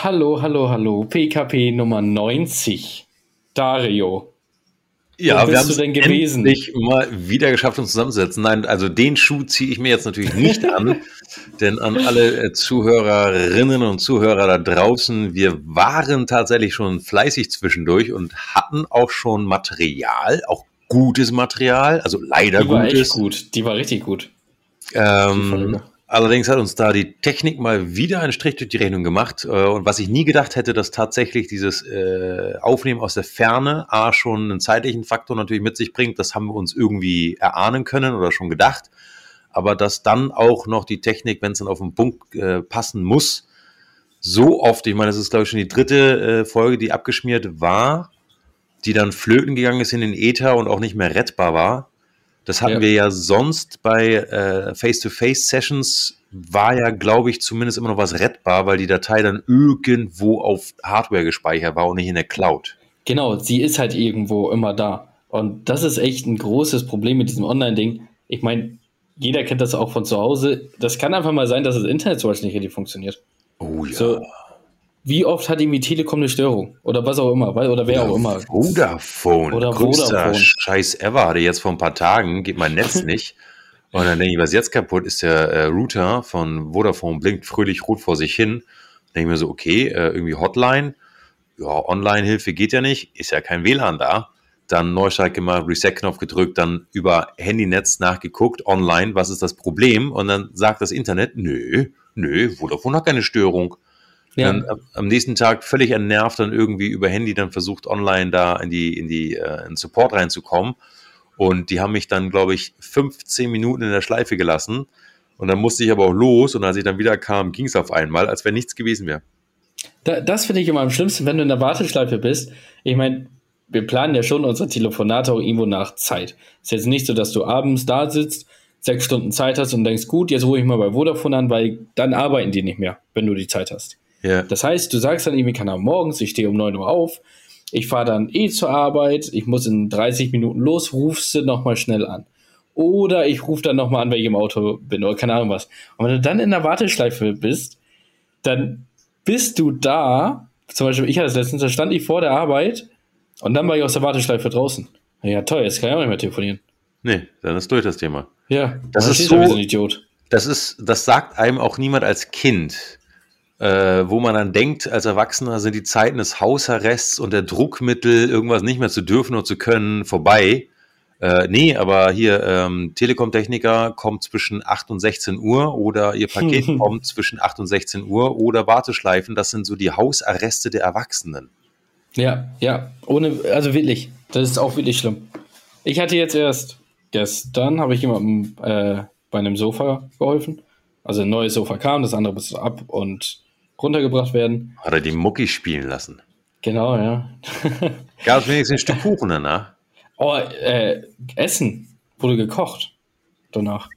Hallo, hallo, hallo. PKP Nummer 90. Dario. Ja, Wo wir haben es endlich mal wieder geschafft, uns zusammenzusetzen. Nein, also den Schuh ziehe ich mir jetzt natürlich nicht an, denn an alle äh, Zuhörerinnen und Zuhörer da draußen, wir waren tatsächlich schon fleißig zwischendurch und hatten auch schon Material, auch gutes Material, also leider die war gutes. Echt gut, die war richtig gut. Ähm, Allerdings hat uns da die Technik mal wieder einen Strich durch die Rechnung gemacht. Äh, und was ich nie gedacht hätte, dass tatsächlich dieses äh, Aufnehmen aus der Ferne A schon einen zeitlichen Faktor natürlich mit sich bringt, das haben wir uns irgendwie erahnen können oder schon gedacht. Aber dass dann auch noch die Technik, wenn es dann auf den Punkt äh, passen muss, so oft, ich meine, das ist glaube ich schon die dritte Folge, die abgeschmiert war, die dann flöten gegangen ist in den Äther und auch nicht mehr rettbar war das hatten ja. wir ja sonst bei äh, Face-to-Face-Sessions, war ja, glaube ich, zumindest immer noch was rettbar, weil die Datei dann irgendwo auf Hardware gespeichert war und nicht in der Cloud. Genau, sie ist halt irgendwo immer da. Und das ist echt ein großes Problem mit diesem Online-Ding. Ich meine, jeder kennt das auch von zu Hause. Das kann einfach mal sein, dass das Internet zum Beispiel nicht richtig funktioniert. Oh ja. So, wie oft hat irgendwie Telekom eine Störung? Oder was auch immer, oder wer auch immer. Vodafone. Oder Größter Vodafone. Scheiß ever hatte jetzt vor ein paar Tagen, geht mein Netz nicht. Und dann denke ich, was jetzt kaputt ist, der äh, Router von Vodafone blinkt fröhlich rot vor sich hin. Dann denke ich mir so, okay, äh, irgendwie Hotline. Ja, Online-Hilfe geht ja nicht, ist ja kein WLAN da. Dann Neustart gemacht, Reset-Knopf gedrückt, dann über Handynetz nachgeguckt, online, was ist das Problem? Und dann sagt das Internet, nö, nö, Vodafone hat keine Störung. Ja. Dann am nächsten Tag völlig entnervt dann irgendwie über Handy dann versucht online da in die in die äh, in Support reinzukommen und die haben mich dann glaube ich 15 Minuten in der Schleife gelassen und dann musste ich aber auch los und als ich dann wieder kam, ging es auf einmal, als wenn nichts gewesen wäre. Da, das finde ich immer am schlimmsten, wenn du in der Warteschleife bist. Ich meine, wir planen ja schon unsere Telefonate auch irgendwo nach Zeit. Ist jetzt nicht so, dass du abends da sitzt, sechs Stunden Zeit hast und denkst, gut, jetzt rufe ich mal bei Vodafone an, weil dann arbeiten die nicht mehr, wenn du die Zeit hast. Ja. Das heißt, du sagst dann irgendwie, kann er morgens, ich stehe um 9 Uhr auf, ich fahre dann eh zur Arbeit, ich muss in 30 Minuten los, rufst du nochmal schnell an. Oder ich rufe dann nochmal an, weil ich im Auto bin oder keine Ahnung was. Und wenn du dann in der Warteschleife bist, dann bist du da, zum Beispiel, ich hatte es letztens, da stand ich vor der Arbeit und dann war ich aus der Warteschleife draußen. Ja, toll, jetzt kann ich auch nicht mehr telefonieren. Nee, dann ist durch das Thema. Ja, das ist so, ein Idiot. Das ist, das sagt einem auch niemand als Kind äh, wo man dann denkt, als Erwachsener sind die Zeiten des Hausarrests und der Druckmittel, irgendwas nicht mehr zu dürfen oder zu können, vorbei. Äh, nee, aber hier ähm, Telekom-Techniker kommt zwischen 8 und 16 Uhr oder ihr Paket kommt zwischen 8 und 16 Uhr oder Warteschleifen, das sind so die Hausarreste der Erwachsenen. Ja, ja, ohne, also wirklich, das ist auch wirklich schlimm. Ich hatte jetzt erst gestern, habe ich jemandem äh, bei einem Sofa geholfen. Also ein neues Sofa kam, das andere bis ab und runtergebracht werden. Hat er die Mucki spielen lassen? Genau, ja. Gab es wenigstens ein Stück Kuchen danach? Oh, äh, Essen wurde gekocht danach.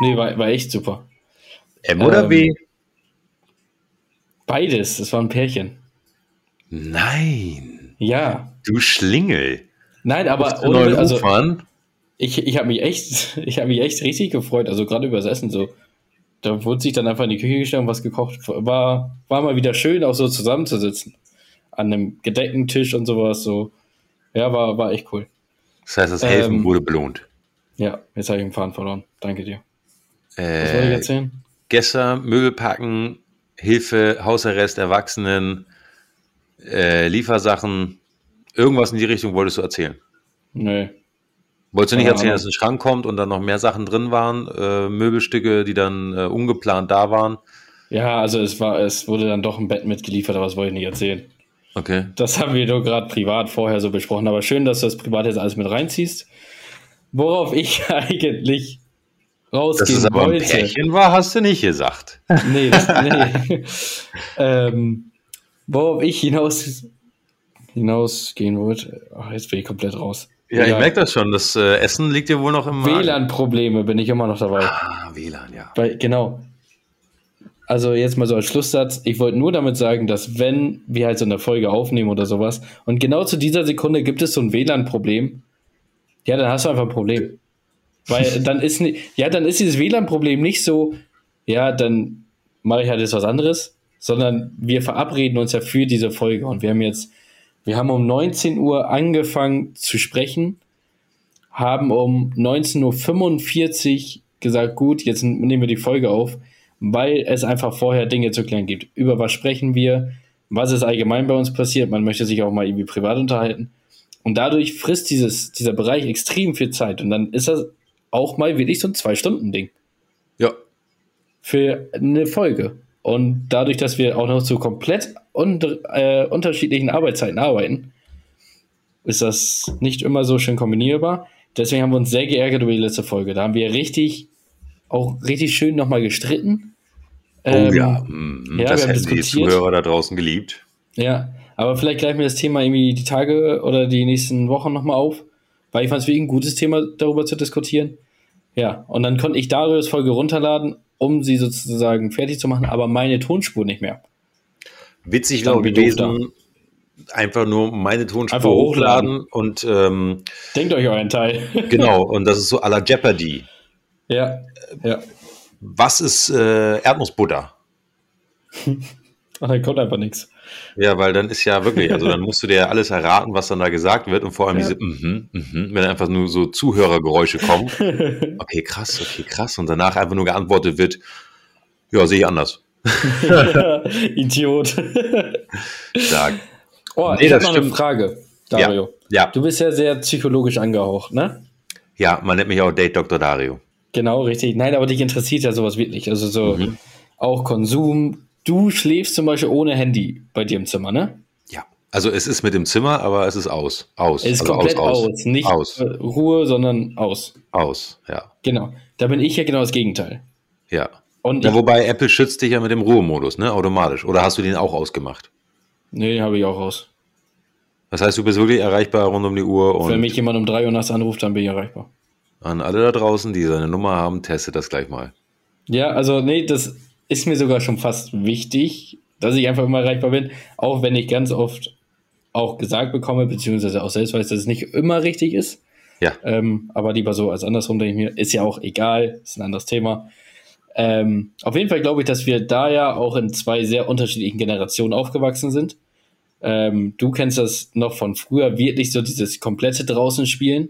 Nee, war, war echt super. M oder ähm, W? Beides, es war ein Pärchen. Nein. Ja. Du Schlingel. Nein, aber ohne, also, ich, ich habe mich echt, ich habe mich echt richtig gefreut, also gerade über das Essen so da wurde sich dann einfach in die Küche gestellt und was gekocht. War, war mal wieder schön, auch so zusammenzusitzen. An einem gedeckten Tisch und sowas. So. Ja, war, war echt cool. Das heißt, das Helfen ähm, wurde belohnt. Ja, jetzt habe ich den Faden verloren. Danke dir. Äh, was wollte ich erzählen? Gestern Möbel packen, Hilfe, Hausarrest, Erwachsenen, äh, Liefersachen. Irgendwas in die Richtung wolltest du erzählen? Nee. Wolltest du nicht erzählen, dass ein Schrank kommt und dann noch mehr Sachen drin waren, äh, Möbelstücke, die dann äh, ungeplant da waren? Ja, also es war, es wurde dann doch ein Bett mitgeliefert, aber das wollte ich nicht erzählen. Okay. Das haben wir nur gerade privat vorher so besprochen, aber schön, dass du das privat jetzt alles mit reinziehst. Worauf ich eigentlich rausgehen Dass es aber wollte. ein Pärchen war, hast du nicht gesagt. Nee, das, nee. ähm, worauf ich hinaus, hinausgehen wollte, ach, jetzt bin ich komplett raus. Ja, ich merke das schon. Das äh, Essen liegt dir wohl noch im WLAN-Probleme bin ich immer noch dabei. Ah, WLAN, ja. Weil, genau. Also jetzt mal so als Schlusssatz. Ich wollte nur damit sagen, dass wenn wir halt so eine Folge aufnehmen oder sowas und genau zu dieser Sekunde gibt es so ein WLAN-Problem, ja, dann hast du einfach ein Problem. Weil dann ist, ja, dann ist dieses WLAN-Problem nicht so, ja, dann mache ich halt jetzt was anderes, sondern wir verabreden uns ja für diese Folge und wir haben jetzt, wir haben um 19 Uhr angefangen zu sprechen, haben um 19.45 Uhr gesagt, gut, jetzt nehmen wir die Folge auf, weil es einfach vorher Dinge zu klären gibt. Über was sprechen wir? Was ist allgemein bei uns passiert? Man möchte sich auch mal irgendwie privat unterhalten. Und dadurch frisst dieses, dieser Bereich extrem viel Zeit. Und dann ist das auch mal wirklich so ein Zwei-Stunden-Ding. Ja. Für eine Folge. Und dadurch, dass wir auch noch zu komplett un äh, unterschiedlichen Arbeitszeiten arbeiten, ist das nicht immer so schön kombinierbar. Deswegen haben wir uns sehr geärgert über die letzte Folge. Da haben wir richtig, auch richtig schön nochmal gestritten. Oh ähm, ja, mhm. ja, das hätten die Zuhörer da draußen geliebt. Ja, aber vielleicht greifen wir das Thema irgendwie die Tage oder die nächsten Wochen nochmal auf, weil ich fand es wirklich ein gutes Thema, darüber zu diskutieren. Ja, und dann konnte ich Darius Folge runterladen, um sie sozusagen fertig zu machen, aber meine Tonspur nicht mehr. Witzig wäre gewesen, einfach nur meine Tonspur einfach hochladen, hochladen und ähm, denkt euch euren Teil. genau, und das ist so à la Jeopardy. Ja, ja. Was ist äh, Erdnussbutter? Ach, dann kommt einfach nichts. Ja, weil dann ist ja wirklich, also dann musst du dir ja alles erraten, was dann da gesagt wird und vor allem ja. diese, mhm, mhm, wenn einfach nur so Zuhörergeräusche kommen. Okay, krass, okay, krass. Und danach einfach nur geantwortet wird, ja, sehe ich anders. Idiot. Sag. Oh, nee, ich habe noch eine Frage, Dario. Ja, ja. Du bist ja sehr psychologisch angehaucht, ne? Ja, man nennt mich auch Date Dr. Dario. Genau, richtig. Nein, aber dich interessiert ja sowas wirklich. Also so mhm. auch Konsum. Du schläfst zum Beispiel ohne Handy bei dir im Zimmer, ne? Ja. Also es ist mit dem Zimmer, aber es ist aus. Aus. Es ist also komplett aus, aus. aus. Nicht aus. Ruhe, sondern aus. Aus, ja. Genau. Da bin ich ja genau das Gegenteil. Ja. Und ja, wobei Apple schützt dich ja mit dem Ruhemodus, ne? Automatisch. Oder hast du den auch ausgemacht? Nee, habe ich auch aus. Das heißt, du bist wirklich erreichbar rund um die Uhr. Und Wenn mich jemand um drei Uhr nachts anruft, dann bin ich erreichbar. An alle da draußen, die seine Nummer haben, testet das gleich mal. Ja, also nee, das ist mir sogar schon fast wichtig, dass ich einfach immer erreichbar bin, auch wenn ich ganz oft auch gesagt bekomme, beziehungsweise auch selbst weiß, dass es nicht immer richtig ist. Ja. Ähm, aber lieber so als andersrum, denke ich mir, ist ja auch egal, ist ein anderes Thema. Ähm, auf jeden Fall glaube ich, dass wir da ja auch in zwei sehr unterschiedlichen Generationen aufgewachsen sind. Ähm, du kennst das noch von früher, wirklich so dieses komplette draußen spielen.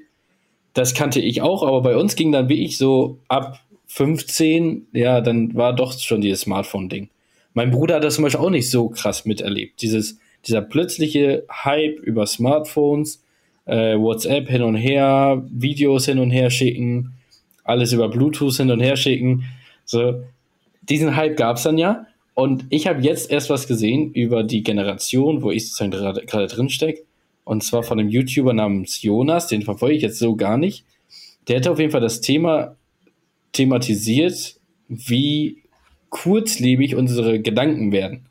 Das kannte ich auch, aber bei uns ging dann wirklich so ab 15, ja, dann war doch schon dieses Smartphone-Ding. Mein Bruder hat das zum Beispiel auch nicht so krass miterlebt. Dieses, dieser plötzliche Hype über Smartphones, äh, WhatsApp hin und her, Videos hin und her schicken, alles über Bluetooth hin und her schicken. So, diesen Hype gab es dann ja. Und ich habe jetzt erst was gesehen über die Generation, wo ich sozusagen gerade drin stecke. Und zwar von einem YouTuber namens Jonas, den verfolge ich jetzt so gar nicht. Der hat auf jeden Fall das Thema thematisiert, wie kurzlebig unsere Gedanken werden.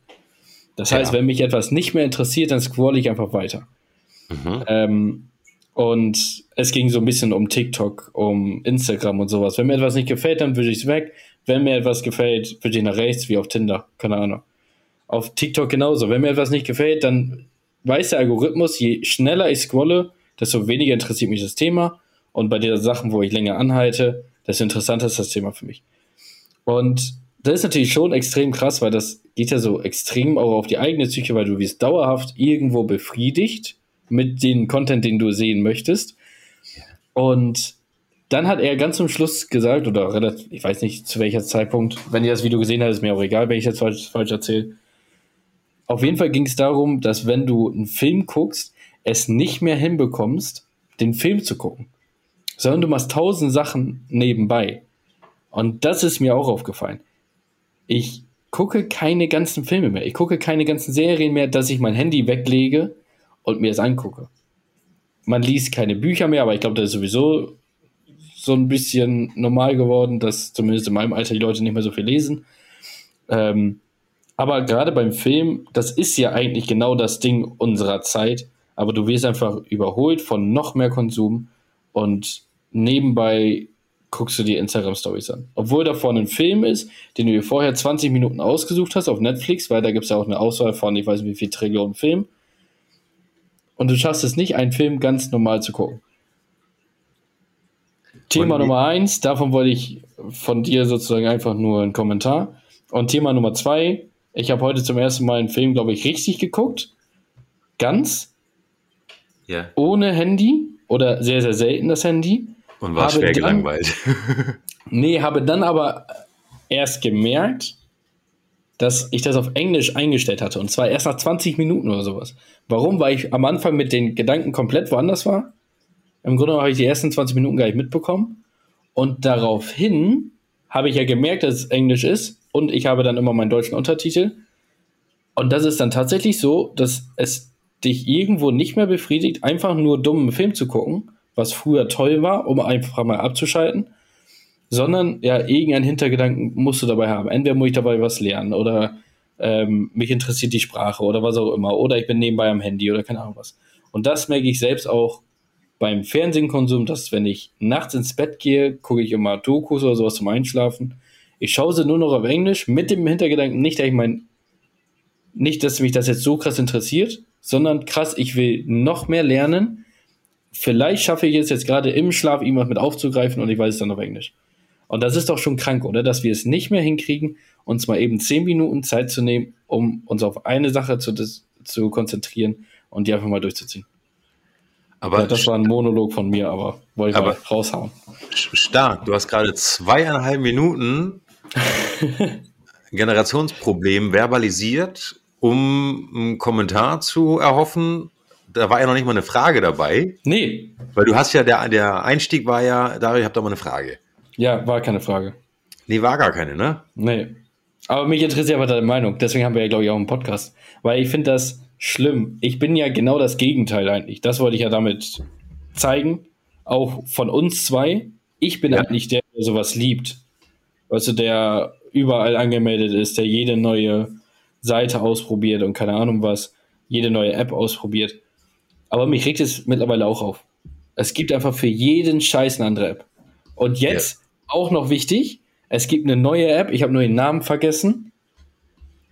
Das heißt, ja. wenn mich etwas nicht mehr interessiert, dann scroll ich einfach weiter. Mhm. Ähm, und es ging so ein bisschen um TikTok, um Instagram und sowas. Wenn mir etwas nicht gefällt, dann würde ich es weg. Wenn mir etwas gefällt, würde ich nach rechts, wie auf Tinder. Keine Ahnung. Auf TikTok genauso. Wenn mir etwas nicht gefällt, dann weiß der Algorithmus, je schneller ich scrolle, desto weniger interessiert mich das Thema. Und bei den Sachen, wo ich länger anhalte, desto interessanter ist das Thema für mich. Und das ist natürlich schon extrem krass, weil das geht ja so extrem auch auf die eigene Psyche, weil du wirst dauerhaft irgendwo befriedigt mit dem Content, den du sehen möchtest. Und dann hat er ganz zum Schluss gesagt, oder relativ, ich weiß nicht zu welcher Zeitpunkt, wenn ihr das Video gesehen habt, ist mir auch egal, wenn ich jetzt falsch, falsch erzähle. Auf jeden Fall ging es darum, dass wenn du einen Film guckst, es nicht mehr hinbekommst, den Film zu gucken, sondern du machst tausend Sachen nebenbei. Und das ist mir auch aufgefallen. Ich gucke keine ganzen Filme mehr. Ich gucke keine ganzen Serien mehr, dass ich mein Handy weglege und mir es angucke. Man liest keine Bücher mehr, aber ich glaube, das ist sowieso so ein bisschen normal geworden, dass zumindest in meinem Alter die Leute nicht mehr so viel lesen. Ähm, aber gerade beim Film, das ist ja eigentlich genau das Ding unserer Zeit, aber du wirst einfach überholt von noch mehr Konsum und nebenbei guckst du dir Instagram-Stories an. Obwohl da vorne ein Film ist, den du dir vorher 20 Minuten ausgesucht hast auf Netflix, weil da gibt es ja auch eine Auswahl von, ich weiß nicht wie viel Trillionen Filmen. Und du schaffst es nicht, einen Film ganz normal zu gucken. Thema Nummer eins, davon wollte ich von dir sozusagen einfach nur einen Kommentar. Und Thema Nummer zwei, Ich habe heute zum ersten Mal einen Film, glaube ich, richtig geguckt. Ganz. Ja. Ohne Handy oder sehr, sehr selten das Handy. Und war Habe schwer dann- gelangweilt. Nee, habe dann aber erst gemerkt, dass ich das auf Englisch eingestellt hatte. Und zwar erst nach 20 Minuten oder sowas. Warum? Weil ich am Anfang mit den Gedanken komplett woanders war. Im Grunde habe ich die ersten 20 Minuten gar nicht mitbekommen. Und daraufhin habe ich ja gemerkt, dass es Englisch ist. Und ich habe dann immer meinen deutschen Untertitel. Und das ist dann tatsächlich so, dass es dich irgendwo nicht mehr befriedigt, einfach nur dummen Film zu gucken, was früher toll war, um einfach mal abzuschalten sondern ja, irgendeinen Hintergedanken musst du dabei haben. Entweder muss ich dabei was lernen oder ähm, mich interessiert die Sprache oder was auch immer. Oder ich bin nebenbei am Handy oder keine Ahnung was. Und das merke ich selbst auch beim Fernsehkonsum, dass wenn ich nachts ins Bett gehe, gucke ich immer Dokus oder sowas zum Einschlafen. Ich schaue sie nur noch auf Englisch mit dem Hintergedanken, nicht, dass ich mein, nicht, dass mich das jetzt so krass interessiert, sondern krass, ich will noch mehr lernen. Vielleicht schaffe ich es jetzt gerade im Schlaf, irgendwas mit aufzugreifen und ich weiß es dann auf Englisch. Und das ist doch schon krank, oder? Dass wir es nicht mehr hinkriegen, uns mal eben zehn Minuten Zeit zu nehmen, um uns auf eine Sache zu, zu konzentrieren und die einfach mal durchzuziehen. Aber ja, das war ein Monolog von mir, aber wollte ich Aber- mal raushauen. st- stark. Du hast gerade zweieinhalb Minuten Generationsproblem verbalisiert, um einen Kommentar zu erhoffen. Da war ja noch nicht mal eine Frage dabei, Nee, weil du hast ja, der, der Einstieg war ja, da, ich habe da mal eine Frage. ja, war keine Frage. Nee, war gar keine, ne? Nee. Aber mich interessiert aber deine Meinung. Deswegen haben wir ja, glaube ich, auch einen Podcast. Weil ich finde das schlimm. Ich bin ja genau das Gegenteil eigentlich. Das wollte ich ja damit zeigen. Auch von uns zwei. Ich bin Ja. eigentlich der, der sowas liebt. Weißt du, der überall angemeldet ist, der jede neue Seite ausprobiert und keine Ahnung was, jede neue App ausprobiert. Aber mich regt es mittlerweile auch auf. Es gibt einfach für jeden Scheiß eine andere App. Und jetzt auch noch wichtig, es gibt eine neue App, ich habe nur den Namen vergessen.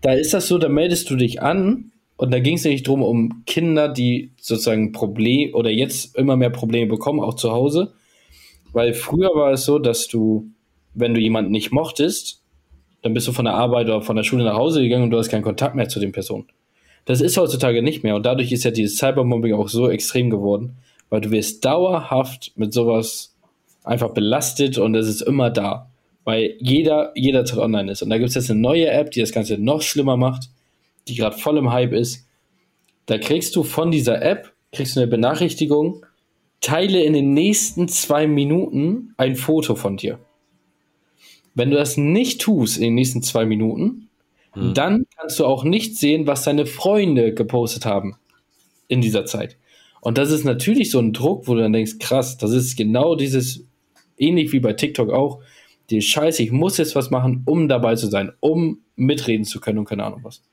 Da ist das so, da meldest du dich an und da ging es nicht drum um Kinder, die sozusagen Probleme oder jetzt immer mehr Probleme bekommen, auch zu Hause. Weil früher war es so, dass du, wenn du jemanden nicht mochtest, dann bist du von der Arbeit oder von der Schule nach Hause gegangen und du hast keinen Kontakt mehr zu den Personen. Das ist heutzutage nicht mehr und dadurch ist ja dieses Cybermobbing auch so extrem geworden, weil du wirst dauerhaft mit sowas einfach belastet und es ist immer da, weil jeder jederzeit online ist. Und da gibt es jetzt eine neue App, die das Ganze noch schlimmer macht, die gerade voll im Hype ist. Da kriegst du von dieser App, kriegst du eine Benachrichtigung, teile in den nächsten zwei Minuten ein Foto von dir. Wenn du das nicht tust in den nächsten zwei Minuten, Hm. dann kannst du auch nicht sehen, was deine Freunde gepostet haben in dieser Zeit. Und das ist natürlich so ein Druck, wo du dann denkst, krass, das ist genau dieses, ähnlich wie bei TikTok auch, die Scheiße, ich muss jetzt was machen, um dabei zu sein, um mitreden zu können und keine Ahnung was.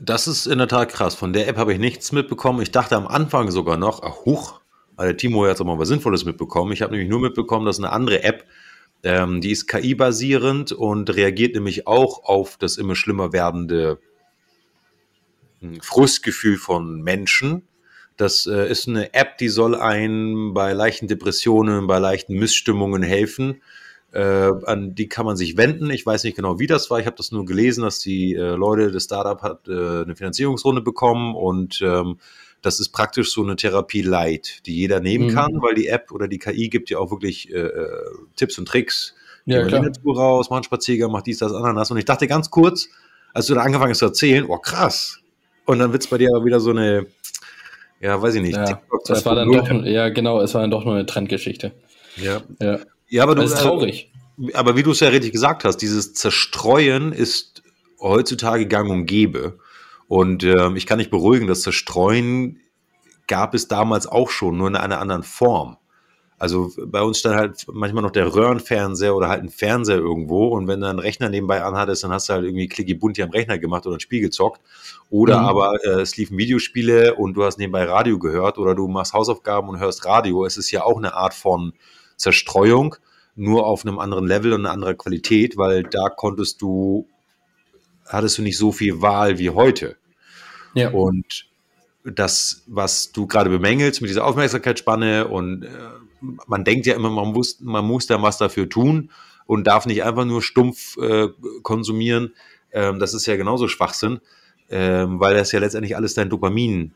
Das ist in der Tat krass. Von der App habe ich nichts mitbekommen. Ich dachte am Anfang sogar noch, ach huch, der Timo hat jetzt auch mal was Sinnvolles mitbekommen. Ich habe nämlich nur mitbekommen, dass eine andere App, ähm, die ist KI-basierend und reagiert nämlich auch auf das immer schlimmer werdende hm, Frustgefühl von Menschen. Das äh, ist eine App, die soll einem bei leichten Depressionen, bei leichten Missstimmungen helfen. Äh, an die kann man sich wenden. Ich weiß nicht genau, wie das war. Ich habe das nur gelesen, dass die äh, Leute, das Startup hat äh, eine Finanzierungsrunde bekommen und ähm, das ist praktisch so eine Therapie light, die jeder nehmen Mhm. kann, weil die App oder die KI gibt ja auch wirklich äh, äh, Tipps und Tricks. Ja, Geh mal Natur raus, mach einen Spaziergang, mach dies, das, Ananas. Und ich dachte ganz kurz, als du da angefangen hast zu erzählen, oh krass. Und dann wird's bei dir aber wieder so eine, ja, weiß ich nicht. Ja, das war dann 2.0. doch, ja genau, es war dann doch nur eine Trendgeschichte. Ja, Ja, ja aber du, das ist traurig. aber wie du es ja richtig gesagt hast, dieses Zerstreuen ist heutzutage gang und gäbe. Und ähm, ich kann nicht beruhigen, das Zerstreuen gab es damals auch schon, nur in einer anderen Form. Also bei uns stand halt manchmal noch der Röhrenfernseher oder halt ein Fernseher irgendwo und wenn du einen Rechner nebenbei anhattest, dann hast du halt irgendwie Klicki Bunti am Rechner gemacht oder ein Spiel gezockt. Oder Mhm. aber äh, es liefen Videospiele und du hast nebenbei Radio gehört oder du machst Hausaufgaben und hörst Radio. Es ist ja auch eine Art von Zerstreuung, nur auf einem anderen Level und einer anderen Qualität, weil da konntest du, hattest du nicht so viel Wahl wie heute. Ja, Und das, was du gerade bemängelst mit dieser Aufmerksamkeitsspanne und äh, man denkt ja immer, man muss, man muss dann was dafür tun, und darf nicht einfach nur stumpf äh, konsumieren. Ähm, das ist ja genauso Schwachsinn, ähm, weil das ja letztendlich alles dein Dopamin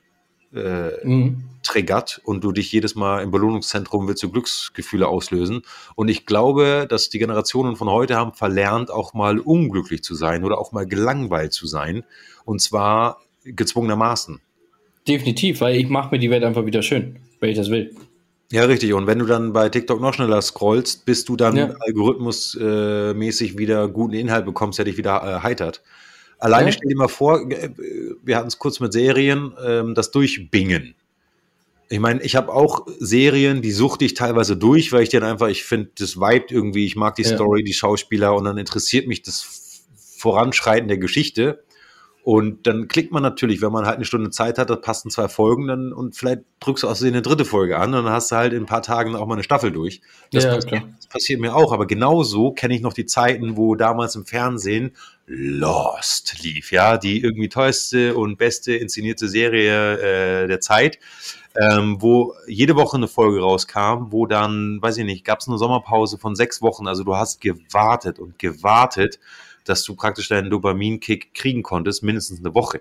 äh, mhm. triggert und du dich jedes Mal im Belohnungszentrum willst du Glücksgefühle auslösen. Und ich glaube, dass die Generationen von heute haben verlernt, auch mal unglücklich zu sein oder auch mal gelangweilt zu sein. Und zwar gezwungenermaßen. Definitiv, weil ich mache mir die Welt einfach wieder schön, wenn ich das will. Ja, richtig. Und wenn du dann bei TikTok noch schneller scrollst, bis du dann ja. algorithmusmäßig äh, wieder guten Inhalt bekommst, der dich wieder äh, heitert. Alleine ja. stell dir mal vor, äh, wir hatten es kurz mit Serien, ähm, das Durchbingen. Ich meine, ich habe auch Serien, die suchte ich teilweise durch, weil ich dann einfach, ich finde, das Vibe irgendwie, ich mag die ja. Story, die Schauspieler und dann interessiert mich das Voranschreiten der Geschichte. Und dann klickt man natürlich, wenn man halt eine Stunde Zeit hat, da passen zwei Folgen dann und vielleicht drückst du aus eine dritte Folge an und dann hast du halt in ein paar Tagen auch mal eine Staffel durch. Das, ja, passiert, das passiert, mir auch, aber genauso kenne ich noch die Zeiten, wo damals im Fernsehen Lost lief, ja, die irgendwie teuerste und beste inszenierte Serie äh, der Zeit. Ähm, wo jede Woche eine Folge rauskam, wo dann, weiß ich nicht, gab es eine Sommerpause von sechs Wochen. Also du hast gewartet und gewartet dass du praktisch deinen Dopaminkick kriegen konntest, mindestens eine Woche.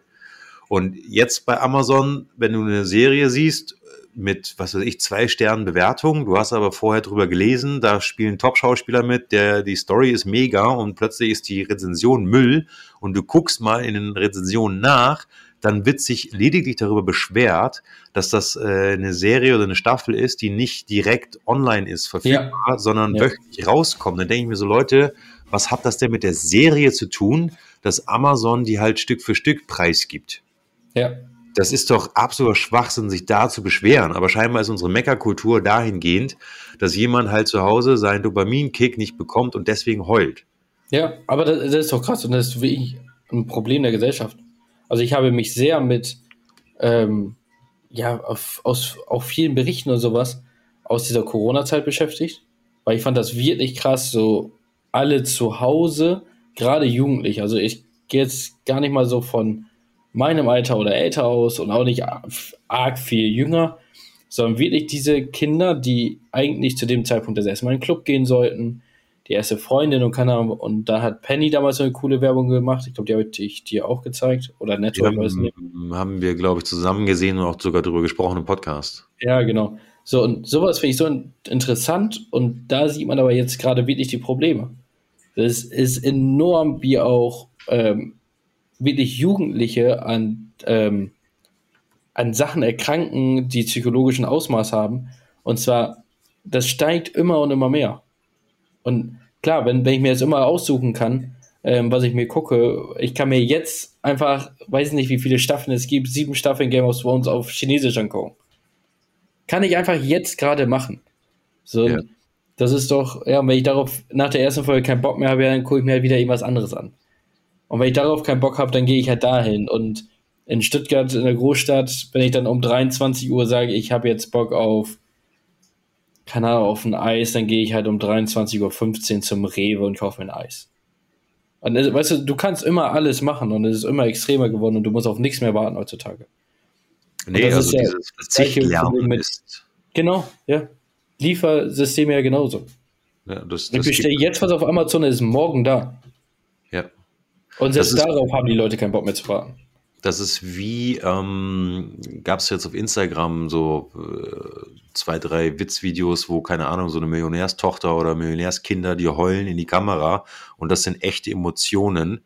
Und jetzt bei Amazon, wenn du eine Serie siehst, mit, was weiß ich, zwei Sternen Bewertung. Du hast aber vorher drüber gelesen, da spielen Top-Schauspieler mit, der, die Story ist mega und plötzlich ist die Rezension Müll und du guckst mal in den Rezensionen nach, dann wird sich lediglich darüber beschwert, dass das äh, eine Serie oder eine Staffel ist, die nicht direkt online ist, verfügbar, ja. sondern ja. wöchentlich rauskommt. Dann denke ich mir so, Leute, was hat das denn mit der Serie zu tun, dass Amazon die halt Stück für Stück preisgibt? Ja. Das ist doch absoluter Schwachsinn, sich da zu beschweren. Aber scheinbar ist unsere Meckerkultur dahingehend, dass jemand halt zu Hause seinen Dopaminkick nicht bekommt und deswegen heult. Ja, aber das, das ist doch krass und das ist wirklich ein Problem der Gesellschaft. Also ich habe mich sehr mit, ähm, ja, auf, aus, auf vielen Berichten und sowas aus dieser Corona-Zeit beschäftigt, weil ich fand das wirklich krass, so alle zu Hause, gerade jugendlich. Also ich gehe jetzt gar nicht mal so von meinem Alter oder älter aus und auch nicht arg viel jünger, sondern wirklich diese Kinder, die eigentlich zu dem Zeitpunkt das erste Mal in den Club gehen sollten, die erste Freundin und keine Ahnung, und da hat Penny damals so eine coole Werbung gemacht. Ich glaube, die habe ich dir auch gezeigt. Oder Netto, ja, weiß nicht. Haben wir, glaube ich, zusammen gesehen und auch sogar darüber gesprochen im Podcast. Ja, genau. So, und sowas finde ich so interessant und da sieht man aber jetzt gerade wirklich die Probleme. Das ist enorm, wie auch ähm, wirklich Jugendliche an, ähm, an Sachen erkranken, die psychologischen Ausmaß haben. Und zwar, das steigt immer und immer mehr. Und klar, wenn, wenn ich mir jetzt immer aussuchen kann, ähm, was ich mir gucke, ich kann mir jetzt einfach, weiß nicht, wie viele Staffeln es gibt, sieben Staffeln Game of Thrones auf Chinesisch angucken. Kann ich einfach jetzt gerade machen. So, ja. Das ist doch, ja, wenn ich darauf nach der ersten Folge keinen Bock mehr habe, dann gucke ich mir halt wieder irgendwas anderes an. Und wenn ich darauf keinen Bock habe, dann gehe ich halt dahin. Und in Stuttgart, in der Großstadt, wenn ich dann um 23 Uhr sage, ich habe jetzt Bock auf, keine Ahnung, auf ein Eis, dann gehe ich halt um 23.15 Uhr zum Rewe und kaufe mir ein Eis. Und weißt du, du kannst immer alles machen und es ist immer extremer geworden und du musst auf nichts mehr warten heutzutage. Nee, also dieses Verzichtlernen ist. Genau, ja. Liefersystem ja genauso. Ja, das, das ich bestelle jetzt was auf Amazon, ist morgen da. Ja. Und selbst ist, darauf haben die Leute keinen Bock mehr zu warten. Das ist wie, ähm, gab es jetzt auf Instagram so äh, zwei, drei Witzvideos, wo, keine Ahnung, so eine Millionärstochter oder Millionärskinder, die heulen in die Kamera und das sind echte Emotionen,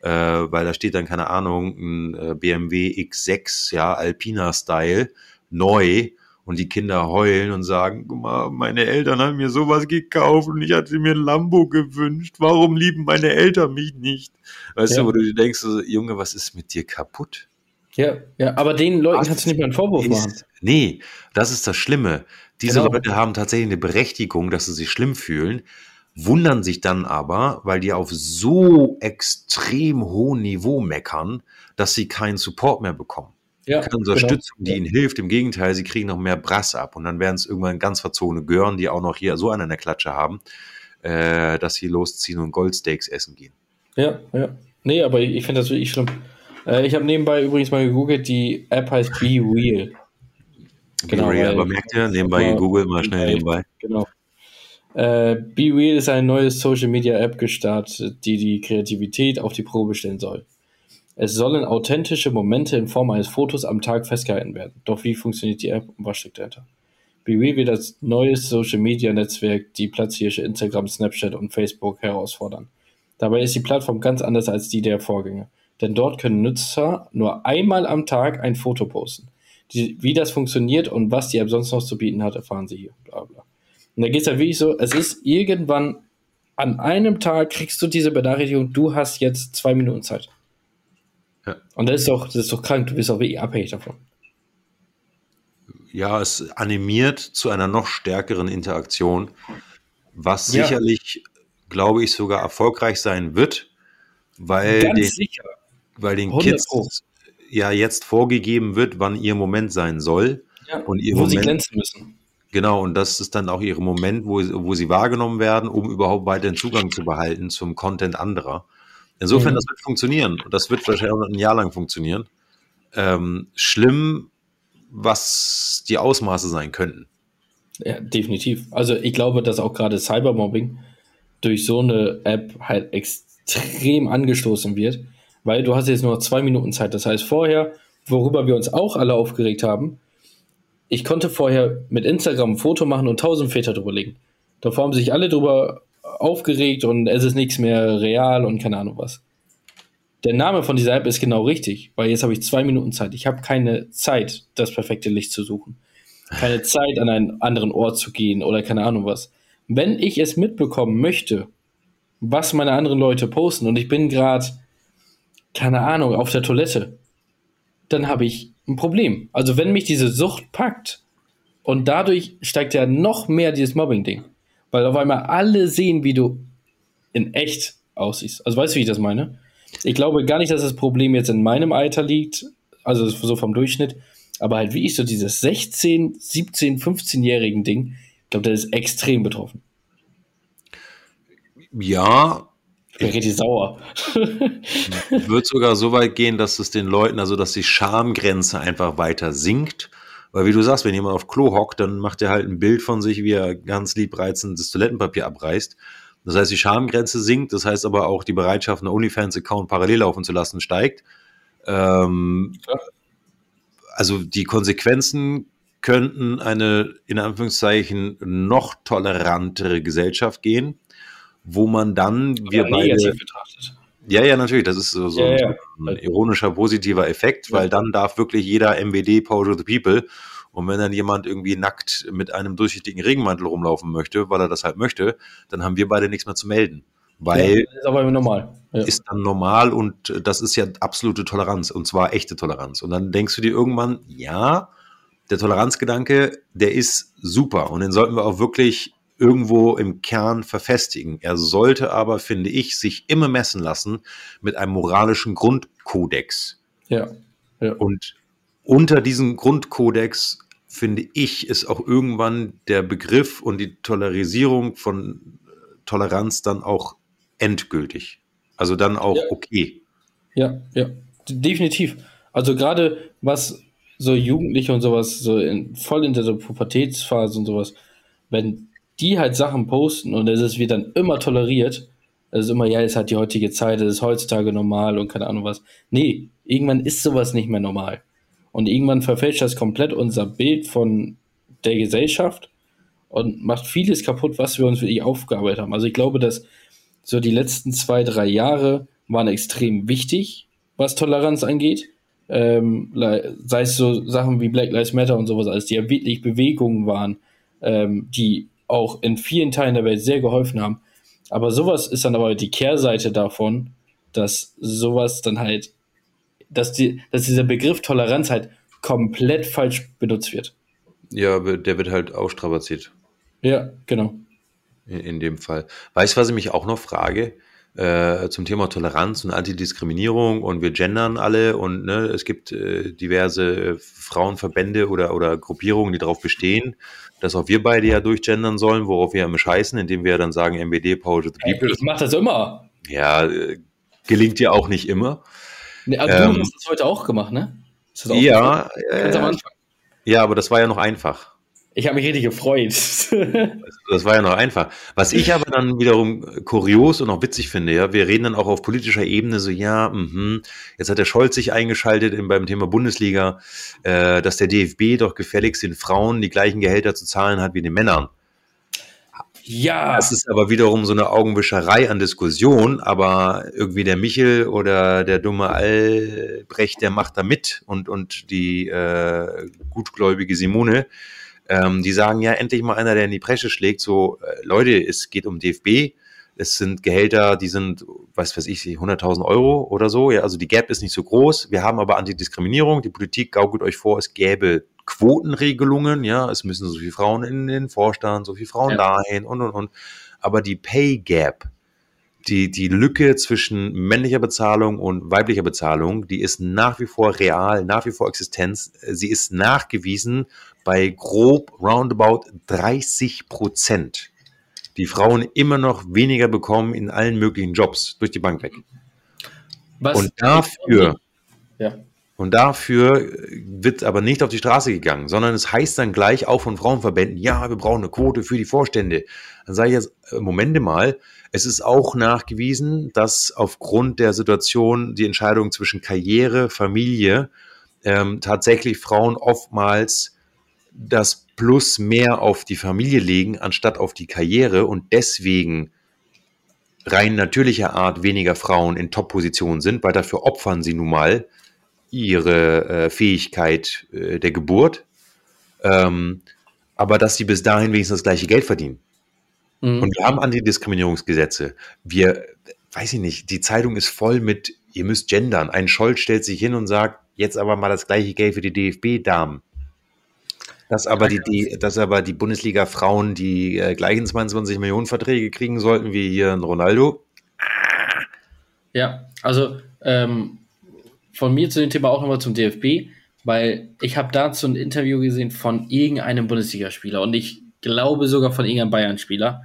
äh, weil da steht dann, keine Ahnung, ein äh, BMW X6, ja, Alpina-Style, neu und die Kinder heulen und sagen, guck mal, meine Eltern haben mir sowas gekauft und ich hatte mir ein Lambo gewünscht. Warum lieben meine Eltern mich nicht? Weißt ja. du, wo du denkst, so, Junge, was ist mit dir kaputt? Ja, ja, aber den Leuten kannst du nicht mal einen Vorwurf ist, machen. Nee, das ist das Schlimme. Diese genau. Leute haben tatsächlich eine Berechtigung, dass sie sich schlimm fühlen, wundern sich dann aber, weil die auf so extrem hohem Niveau meckern, dass sie keinen Support mehr bekommen ja, keine Unterstützung, genau. die ihnen hilft. Im Gegenteil, sie kriegen noch mehr Brass ab und dann werden es irgendwann ganz verzogene Gören, die auch noch hier so einen in der Klatsche haben, äh, dass sie losziehen und Goldsteaks essen gehen. Ja, ja. Nee, aber ich, ich finde das wirklich schlimm. Äh, ich habe nebenbei übrigens mal gegoogelt, die App heißt Be Real. Genau, Be Real, aber merkt ihr, nebenbei genau, gegoogelt, mal schnell nebenbei. Genau. Äh, Be Real ist eine neue Social Media App gestartet, die die Kreativität auf die Probe stellen soll. Es sollen authentische Momente in Form eines Fotos am Tag festgehalten werden. Doch wie funktioniert die App und was steckt dahinter? BeReal wird als neues Social Media Netzwerk die Platzhirsche Instagram, Snapchat und Facebook herausfordern. Dabei ist die Plattform ganz anders als die der Vorgänger. Denn dort können Nutzer nur einmal am Tag ein Foto posten. Die, wie das funktioniert und was die App sonst noch zu bieten hat, erfahren Sie hier. Bla bla. Und da geht es halt wirklich so, es ist irgendwann an einem Tag kriegst du diese Benachrichtigung, du hast jetzt zwei Minuten Zeit. Ja. Und das ist doch, das ist doch krank, du bist auch wirklich abhängig davon. Ja, es animiert zu einer noch stärkeren Interaktion, was ja. sicherlich, glaube ich, sogar erfolgreich sein wird, weil Ganz den, sicher. Weil den Kids ja jetzt vorgegeben wird, wann ihr Moment sein soll. Ja, und ihr wo Moment, sie glänzen müssen. Genau, und das ist dann auch ihr Moment, wo, wo sie wahrgenommen werden, um überhaupt weiterhin Zugang zu behalten zum Content anderer. Insofern, mhm. das wird funktionieren. Und das wird wahrscheinlich auch ein Jahr lang funktionieren. Ähm, schlimm, was die Ausmaße sein könnten. Ja, definitiv. Also ich glaube, dass auch gerade Cybermobbing durch so eine App halt extrem angestoßen wird, weil du hast jetzt nur zwei Minuten Zeit. Das heißt, vorher, worüber wir uns auch alle aufgeregt haben, ich konnte vorher mit Instagram ein Foto machen und tausend Väter drüber legen. Davor haben sich alle drüber aufgeregt und es ist nichts mehr real und keine Ahnung was. Der Name von dieser App ist genau richtig, weil jetzt habe ich zwei Minuten Zeit. Ich habe keine Zeit, das perfekte Licht zu suchen. Keine Zeit, an einen anderen Ort zu gehen oder keine Ahnung was. Wenn ich es mitbekommen möchte, was meine anderen Leute posten und ich bin gerade, keine Ahnung, auf der Toilette, dann habe ich ein Problem. Also wenn mich diese Sucht packt und dadurch steigt ja noch mehr dieses Mobbing-Ding. Weil auf einmal alle sehen, wie du in echt aussiehst. Also weißt du, wie ich das meine? Ich glaube gar nicht, dass das Problem jetzt in meinem Alter liegt, also so vom Durchschnitt, aber halt wie ich so dieses 16, 17, 15-jährigen Ding, ich glaube, der ist extrem betroffen. Ja. Ich bin richtig sauer. Ich würde sogar so weit gehen, dass es den Leuten, also dass die Schamgrenze einfach weiter sinkt weil wie du sagst, wenn jemand auf Klo hockt, dann macht er halt ein Bild von sich, wie er ganz lieb reizend das Toilettenpapier abreißt. Das heißt, die Schamgrenze sinkt, das heißt aber auch die Bereitschaft, einen OnlyFans-Account parallel laufen zu lassen, steigt. Ähm, ja. Also die Konsequenzen könnten eine in Anführungszeichen noch tolerantere Gesellschaft gehen, wo man dann wir beide betrachtet. Ja, ja, natürlich. Das ist so, so ja, ein, ja. ironischer, positiver Effekt, weil dann darf wirklich jeder MWD Power to the People. Und wenn dann jemand irgendwie nackt mit einem durchsichtigen Regenmantel rumlaufen möchte, weil er das halt möchte, dann haben wir beide nichts mehr zu melden. Weil ist aber normal. Ja. Ist dann normal und das ist ja absolute Toleranz und zwar echte Toleranz. Und dann denkst du dir irgendwann, ja, der Toleranzgedanke, der ist super und den sollten wir auch wirklich irgendwo im Kern verfestigen. Er sollte aber, finde ich, sich immer messen lassen mit einem moralischen Grundkodex. Ja. ja. Und unter diesem Grundkodex, finde ich, ist auch irgendwann der Begriff und die Tolerisierung von Toleranz dann auch endgültig. Also dann auch ja. okay. Ja, ja, definitiv. Also gerade was so Jugendliche und sowas, so in, voll in der Pubertätsphase und sowas, wenn die halt Sachen posten und es wird dann immer toleriert. Es ist immer, ja, es hat die heutige Zeit, es ist heutzutage normal und keine Ahnung was. Nee, irgendwann ist sowas nicht mehr normal. Und irgendwann verfälscht das komplett unser Bild von der Gesellschaft und macht vieles kaputt, was wir uns wirklich aufgearbeitet haben. Also ich glaube, dass so die letzten zwei, drei Jahre waren extrem wichtig, was Toleranz angeht. Ähm, sei es so Sachen wie Black Lives Matter und sowas, als die ja wirklich Bewegungen waren, ähm, die auch in vielen Teilen der Welt sehr geholfen haben. Aber sowas ist dann aber die Kehrseite davon, dass sowas dann halt, dass, die, dass dieser Begriff Toleranz halt komplett falsch benutzt wird. Ja, der wird halt ausstrapaziert. Ja, genau. In, in dem Fall. Weißt du, was ich mich auch noch frage? Äh, zum Thema Toleranz und Antidiskriminierung und wir gendern alle und ne, es gibt äh, diverse Frauenverbände oder, oder Gruppierungen, die darauf bestehen, dass auch wir beide ja durchgendern sollen, worauf wir immer scheißen, indem wir dann sagen, MBD, Power to the People. Ich mach das immer. Ja, äh, gelingt ja auch nicht immer. Nee, aber ähm, du hast das heute auch gemacht, ne? Auch ja, äh, ja, aber das war ja noch einfach. Ich habe mich richtig gefreut. das war ja noch einfach. Was ich aber dann wiederum kurios und auch witzig finde, ja, wir reden dann auch auf politischer Ebene so, ja, mh, jetzt hat der Scholz sich eingeschaltet in, beim Thema Bundesliga, äh, dass der DFB doch gefälligst den Frauen die gleichen Gehälter zu zahlen hat wie den Männern. Ja. Das ist aber wiederum so eine Augenwischerei an Diskussion, aber irgendwie der Michel oder der dumme Albrecht, der macht da mit und, und die äh, gutgläubige Simone, ähm, die sagen ja endlich mal einer, der in die Presse schlägt, so äh, Leute, es geht um DFB, es sind Gehälter, die sind, was weiß ich, 100.000 Euro oder so. Ja, also die Gap ist nicht so groß. Wir haben aber Antidiskriminierung. Die Politik gaukelt euch vor, es gäbe Quotenregelungen, ja, es müssen so viele Frauen in den Vorstand, so viele Frauen ja. dahin und und und. Aber die Pay Gap, die, die Lücke zwischen männlicher Bezahlung und weiblicher Bezahlung, die ist nach wie vor real, nach wie vor Existenz. Sie ist nachgewiesen bei grob roundabout 30 Prozent. Die Frauen immer noch weniger bekommen in allen möglichen Jobs durch die Bank weg. Was und dafür, ja. Und dafür wird aber nicht auf die Straße gegangen, sondern es heißt dann gleich auch von Frauenverbänden, ja, wir brauchen eine Quote für die Vorstände. Dann sage ich jetzt, äh, Momente mal, es ist auch nachgewiesen, dass aufgrund der Situation die Entscheidung zwischen Karriere, Familie ähm, tatsächlich Frauen oftmals das Plus mehr auf die Familie legen, anstatt auf die Karriere und deswegen rein natürlicher Art weniger Frauen in Top-Positionen sind, weil dafür opfern sie nun mal ihre äh, Fähigkeit äh, der Geburt, ähm, aber dass sie bis dahin wenigstens das gleiche Geld verdienen. Mhm. Und wir haben Antidiskriminierungsgesetze. Wir, weiß ich nicht, die Zeitung ist voll mit, ihr müsst gendern. Ein Scholz stellt sich hin und sagt, jetzt aber mal das gleiche Geld für die DFB-Damen. Dass aber die, die, dass aber die Bundesliga-Frauen die äh, gleichen 22 Millionen Verträge kriegen sollten wie hier ein Ronaldo. Ja, also ähm, von mir zu dem Thema auch nochmal zum DFB, weil ich habe dazu ein Interview gesehen von irgendeinem Bundesligaspieler und ich glaube sogar von irgendeinem Bayern-Spieler.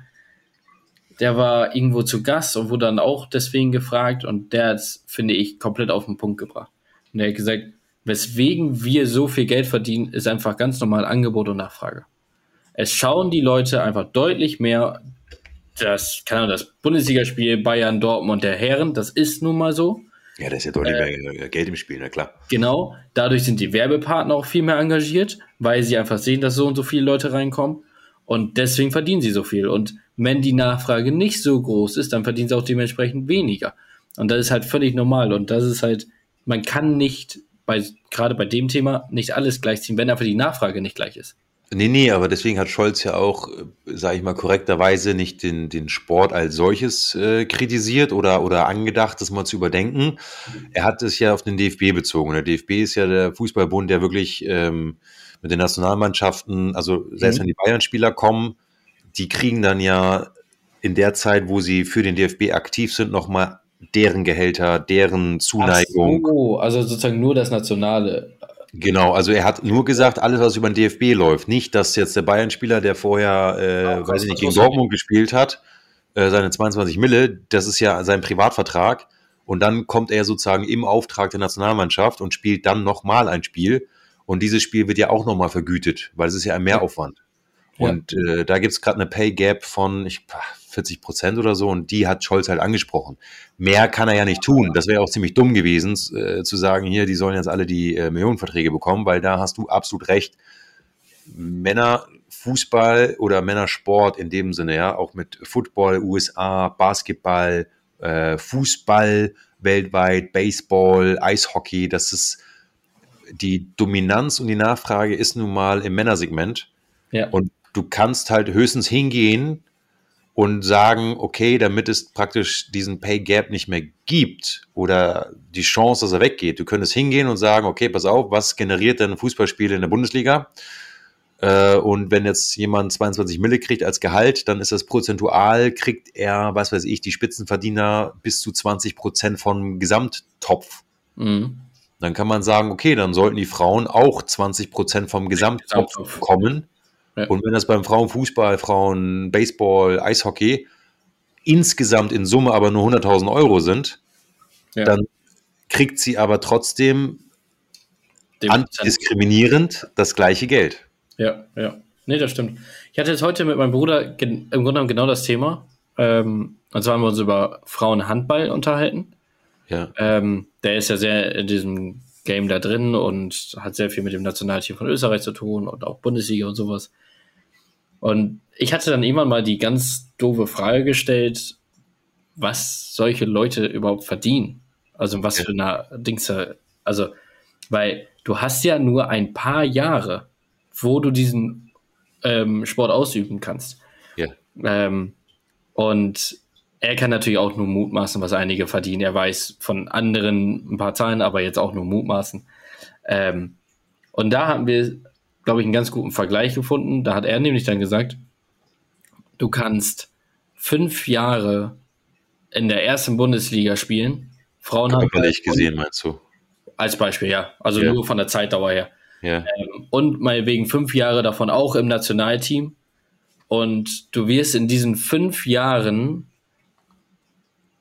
Der war irgendwo zu Gast und wurde dann auch deswegen gefragt und der hat es, finde ich, komplett auf den Punkt gebracht. Und er hat gesagt, weswegen wir so viel Geld verdienen, ist einfach ganz normal Angebot und Nachfrage. Es schauen die Leute einfach deutlich mehr das, keine Ahnung, das Bundesligaspiel Bayern, Dortmund der Herren, das ist nun mal so. Ja, da ist ja deutlich äh, mehr Geld im Spiel, na klar. Genau, dadurch sind die Werbepartner auch viel mehr engagiert, weil sie einfach sehen, dass so und so viele Leute reinkommen und deswegen verdienen sie so viel. Und wenn die Nachfrage nicht so groß ist, dann verdienen sie auch dementsprechend weniger. Und das ist halt völlig normal und das ist halt, man kann nicht bei, gerade bei dem Thema nicht alles gleichziehen, wenn einfach die Nachfrage nicht gleich ist. Nee, nee, aber deswegen hat Scholz ja auch, äh, sage ich mal, korrekterweise nicht den, den Sport als solches äh, kritisiert oder, oder angedacht, das mal zu überdenken. Er hat es ja auf den DFB bezogen. Der DFB ist ja der Fußballbund, der wirklich ähm, mit den Nationalmannschaften, also selbst mhm. wenn die Bayern-Spieler kommen, die kriegen dann ja in der Zeit, wo sie für den DFB aktiv sind, nochmal deren Gehälter, deren Zuneigung. Ach so, also sozusagen nur das Nationale. Genau, also er hat nur gesagt, alles, was über den DFB läuft. Nicht, dass jetzt der Bayern-Spieler, der vorher, äh, ja, weiß ich nicht, gegen Dortmund gespielt hat, äh, seine 22 Mille, das ist ja sein Privatvertrag. Und dann kommt er sozusagen im Auftrag der Nationalmannschaft und spielt dann nochmal ein Spiel. Und dieses Spiel wird ja auch nochmal vergütet, weil es ist ja ein Mehraufwand. Ja. Und äh, da gibt es gerade eine Pay Gap von ich, 40 Prozent oder so und die hat Scholz halt angesprochen. Mehr kann er ja nicht tun. Das wäre auch ziemlich dumm gewesen, äh, zu sagen, hier, die sollen jetzt alle die äh, Millionenverträge bekommen, weil da hast du absolut recht. Männerfußball oder Männersport in dem Sinne, ja, auch mit Football, USA, Basketball, äh, Fußball weltweit, Baseball, Eishockey, das ist die Dominanz und die Nachfrage ist nun mal im Männersegment. Ja. Und du kannst halt höchstens hingehen und sagen, okay, damit es praktisch diesen Pay Gap nicht mehr gibt oder die Chance, dass er weggeht. Du könntest hingehen und sagen, okay, pass auf, was generiert denn ein Fußballspiel in der Bundesliga? Äh, und wenn jetzt jemand 22 Mille kriegt als Gehalt, dann ist das prozentual, kriegt er, was weiß ich, die Spitzenverdiener bis zu 20 Prozent vom Gesamttopf. Mhm. Dann kann man sagen, okay, dann sollten die Frauen auch 20 Prozent vom Gesamttopf, Gesamttopf. Kommen und wenn das beim Frauenfußball, Frauenbaseball, Eishockey insgesamt in Summe aber nur 100.000 Euro sind, ja. dann kriegt sie aber trotzdem diskriminierend das gleiche Geld. Ja, ja. Nee, das stimmt. Ich hatte jetzt heute mit meinem Bruder im Grunde genommen genau das Thema. Ähm, und zwar haben wir uns über Frauenhandball unterhalten. Ja. Ähm, der ist ja sehr in diesem Game da drin und hat sehr viel mit dem Nationalteam von Österreich zu tun und auch Bundesliga und sowas. Und ich hatte dann irgendwann mal die ganz doofe Frage gestellt, was solche Leute überhaupt verdienen. Also was für eine Dings, also, weil du hast ja nur ein paar Jahre, wo du diesen ähm, Sport ausüben kannst. Ja. Ähm, und er kann natürlich auch nur mutmaßen, was einige verdienen. Er weiß von anderen ein paar Zahlen, aber jetzt auch nur mutmaßen. Ähm, und da haben wir, glaube ich, einen ganz guten Vergleich gefunden. Da hat er nämlich dann gesagt, du kannst fünf Jahre in der ersten Bundesliga spielen. Frauen Körperlich gesehen, meinst du? Als Beispiel, ja. Also ja. nur von der Zeitdauer her. Ja. Ähm, und mal wegen fünf Jahre davon auch im Nationalteam. Und du wirst in diesen fünf Jahren,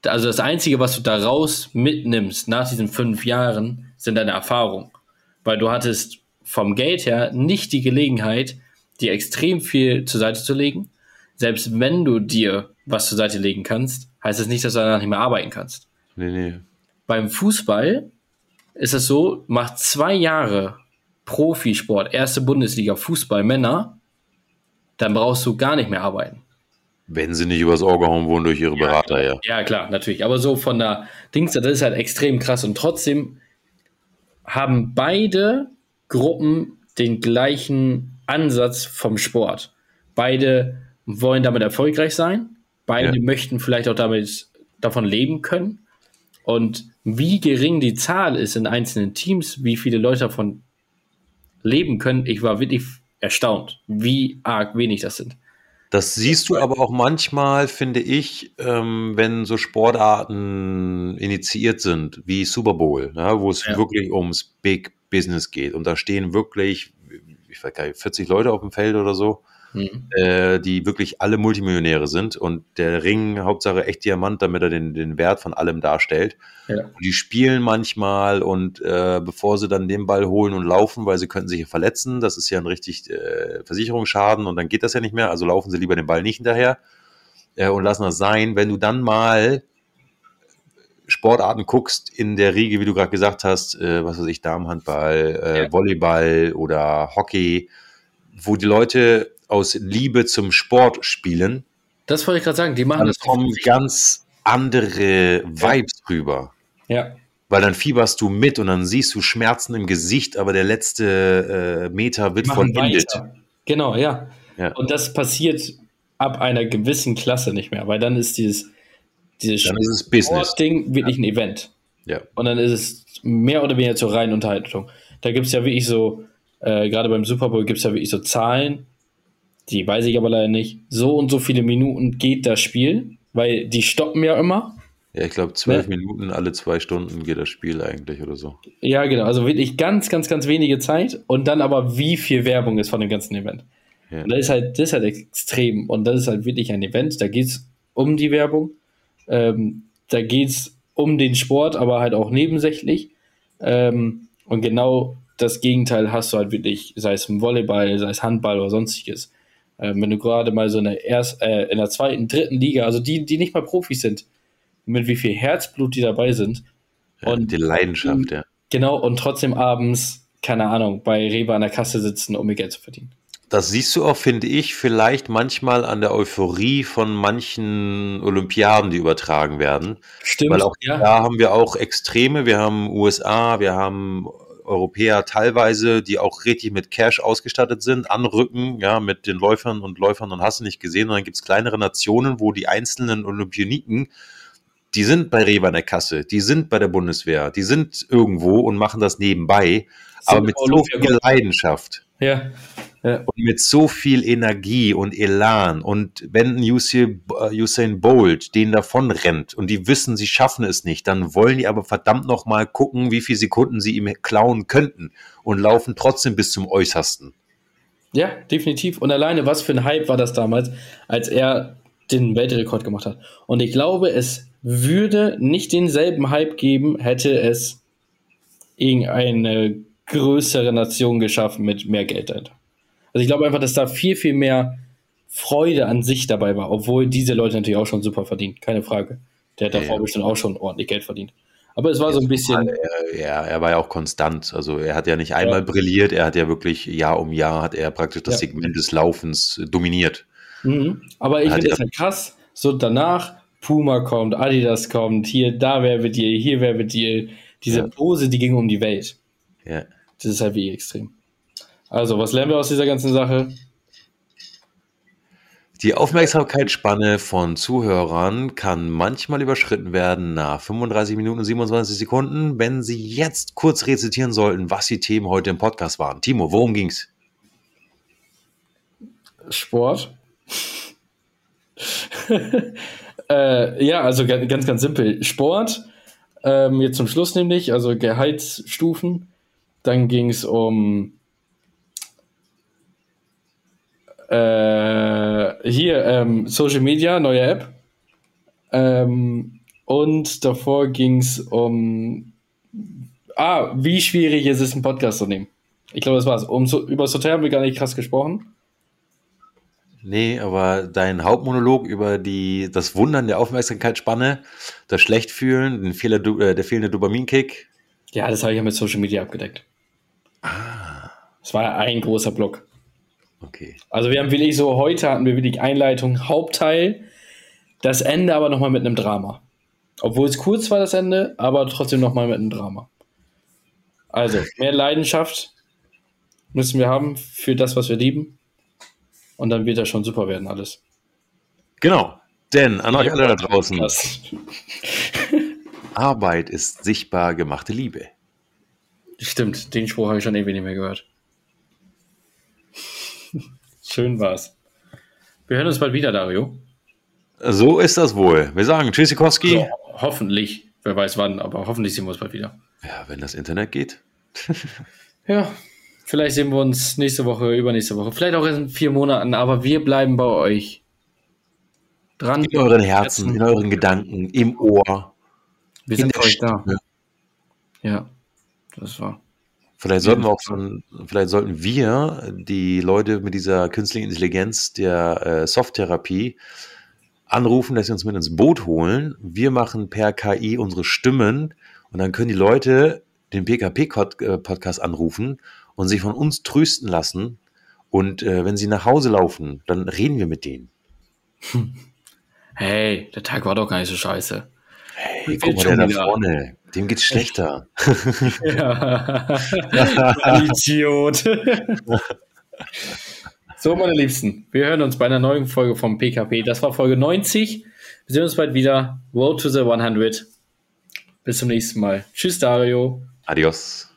also das Einzige, was du daraus mitnimmst nach diesen fünf Jahren, sind deine Erfahrungen. Weil du hattest vom Geld her nicht die Gelegenheit, dir extrem viel zur Seite zu legen. Selbst wenn du dir was zur Seite legen kannst, heißt das nicht, dass du danach nicht mehr arbeiten kannst. Nee, nee. Beim Fußball ist es so, macht zwei Jahre Profisport, erste Bundesliga, Fußball, Männer, dann brauchst du gar nicht mehr arbeiten. Wenn sie nicht übers Ohr gehauen wurden durch ihre Berater, ja. Ja, klar, natürlich. Aber so von der Dings, das ist halt extrem krass. Und trotzdem haben beide Gruppen den gleichen Ansatz vom Sport. Beide wollen damit erfolgreich sein. Beide ja. möchten vielleicht auch damit davon leben können. Und wie gering die Zahl ist in einzelnen Teams, wie viele Leute davon leben können, ich war wirklich erstaunt, wie arg wenig das sind. Das siehst du aber auch manchmal, finde ich, ähm, wenn so Sportarten initiiert sind, wie Super Bowl, ja, wo es ja. wirklich ums Big Business geht. Und da stehen wirklich, ich weiß gar nicht, 40 Leute auf dem Feld oder so mhm. äh, die wirklich alle Multimillionäre sind und der Ring Hauptsache echt Diamant, damit er den, den Wert von allem darstellt. Ja. Und die spielen manchmal und äh, bevor sie dann den Ball holen und laufen, weil sie könnten sich ja verletzen, das ist ja ein richtig äh, Versicherungsschaden und dann geht das ja nicht mehr, also laufen sie lieber den Ball nicht hinterher äh, und lassen das sein. Wenn du dann mal Sportarten guckst, in der Riege, wie du gerade gesagt hast, äh, was weiß ich, Damenhandball, äh, ja. Volleyball oder Hockey, wo die Leute aus Liebe zum Sport spielen. Das wollte ich gerade sagen, die machen dann das. kommen ganz andere Vibes ja. rüber. Ja. Weil dann fieberst du mit und dann siehst du Schmerzen im Gesicht, aber der letzte äh, Meter wird vollendet. Genau, ja. ja. Und das passiert ab einer gewissen Klasse nicht mehr, weil dann ist dieses, dieses dann ist es Business. Ding wirklich ja. ein Event. Ja. Und dann ist es mehr oder weniger zur reinen Unterhaltung. Da gibt es ja wirklich so, äh, gerade beim Super Bowl gibt es ja wirklich so Zahlen, die weiß ich aber leider nicht, so und so viele Minuten geht das Spiel, weil die stoppen ja immer. Ja, ich glaube, zwölf ja. Minuten alle zwei Stunden geht das Spiel eigentlich oder so. Ja, genau. Also wirklich ganz, ganz, ganz wenige Zeit und dann aber wie viel Werbung ist von dem ganzen Event. Ja. Und das ist halt, das ist halt extrem. Und das ist halt wirklich ein Event. Da geht es um die Werbung. Ähm, da geht es um den Sport, aber halt auch nebensächlich. Ähm, und genau das Gegenteil hast du halt wirklich, sei es im Volleyball, sei es Handball oder sonstiges. Ähm, wenn du gerade mal so in der, erst, äh, in der zweiten, dritten Liga, also die, die nicht mal Profis sind, mit wie viel Herzblut die dabei sind. Ja, und die Leidenschaft, ja. Genau, und trotzdem abends, keine Ahnung, bei Rewe an der Kasse sitzen, um ihr Geld zu verdienen. Das siehst du auch, finde ich, vielleicht manchmal an der Euphorie von manchen Olympiaden, die übertragen werden. Stimmt. Weil auch ja. da haben wir auch Extreme. Wir haben USA, wir haben Europäer teilweise, die auch richtig mit Cash ausgestattet sind, anrücken, ja, mit den Läufern und Läufern und hast du nicht gesehen. Und dann gibt es kleinere Nationen, wo die einzelnen Olympioniken, die sind bei Rewe an der Kasse, die sind bei der Bundeswehr, die sind irgendwo und machen das nebenbei, aber mit so viel Leidenschaft. Ja. Ja. Und mit so viel Energie und Elan. Und wenn Usain Bolt den davon rennt und die wissen, sie schaffen es nicht, dann wollen die aber verdammt noch mal gucken, wie viele Sekunden sie ihm klauen könnten und laufen trotzdem bis zum Äußersten. Ja, definitiv. Und alleine, was für ein Hype war das damals, als er den Weltrekord gemacht hat. Und ich glaube, es würde nicht denselben Hype geben, hätte es irgendeine größere Nation geschaffen mit mehr Geld dahinter. Also ich glaube einfach, dass da viel, viel mehr Freude an sich dabei war, obwohl diese Leute natürlich auch schon super verdient, keine Frage. Der hat davor ja. bestimmt auch schon ordentlich Geld verdient. Aber es war so ein bisschen. Ja, er war ja auch konstant. Also er hat ja nicht einmal ja. brilliert, er hat ja wirklich Jahr um Jahr hat er praktisch das ja. Segment des Laufens dominiert. Mhm. Aber ich finde das halt krass. So danach, Puma kommt, Adidas kommt, hier, da wer mit dir, hier wer mit dir. Diese ja. Pose, die ging um die Welt. Ja. Das ist halt wie extrem. Also, was lernen wir aus dieser ganzen Sache? Die Aufmerksamkeitsspanne von Zuhörern kann manchmal überschritten werden nach 35 Minuten und 27 Sekunden, wenn sie jetzt kurz rezitieren sollten, was die Themen heute im Podcast waren. Timo, worum ging's? Sport. äh, ja, also ganz, ganz simpel. Sport, ähm, jetzt zum Schluss nämlich, also Gehaltsstufen. Dann ging es um äh, hier ähm, Social Media, neue App. Ähm, und davor ging es um ah, wie schwierig ist es, einen Podcast zu nehmen. Ich glaube, das war's. Um, so, über das Hotel haben wir gar nicht krass gesprochen. Nee, aber dein Hauptmonolog über die, das Wundern der Aufmerksamkeitsspanne, das Schlechtfühlen, den Fehler, äh, der fehlende Dopaminkick. Ja, das habe ich ja mit Social Media abgedeckt. Ah. Das war ein großer Block. Okay. Also wir haben wirklich so, heute hatten wir wirklich Einleitung, Hauptteil, das Ende aber nochmal mit einem Drama. Obwohl es kurz war, das Ende, aber trotzdem nochmal mit einem Drama. Also, mehr Leidenschaft müssen wir haben für das, was wir lieben. Und dann wird das schon super werden, alles. Genau. Denn an euch alle da draußen. Arbeit ist sichtbar gemachte Liebe. Stimmt, den Spruch habe ich schon ewig nicht mehr gehört. Schön war's. Wir hören uns bald wieder, Dario. So ist das wohl. Wir sagen Tschüssikowski. Also, hoffentlich. Wer weiß wann, aber hoffentlich sehen wir uns bald wieder. Ja, wenn das Internet geht. ja, vielleicht sehen wir uns nächste Woche, übernächste Woche. Vielleicht auch in vier Monaten, aber wir bleiben bei euch. Dran. In euren Herzen, in euren Gedanken, im Ohr. Wir sind für euch da. Ja, das war. Vielleicht sollten wir auch schon, vielleicht sollten wir die Leute mit dieser künstlichen Intelligenz der äh, Softtherapie anrufen, dass sie uns mit ins Boot holen. Wir machen per KI unsere Stimmen und dann können die Leute den PKP-Podcast anrufen und sich von uns trösten lassen. Und äh, wenn sie nach Hause laufen, dann reden wir mit denen. Hey, der Tag war doch gar nicht so scheiße. Hey, guck mal, der da vorne, dem geht's schlechter. Ja. Idiot. so, meine Liebsten, wir hören uns bei einer neuen Folge vom PKP. Das war Folge 90. Wir sehen uns bald wieder. Road to the 100. Bis zum nächsten Mal. Tschüss, Dario. Adios.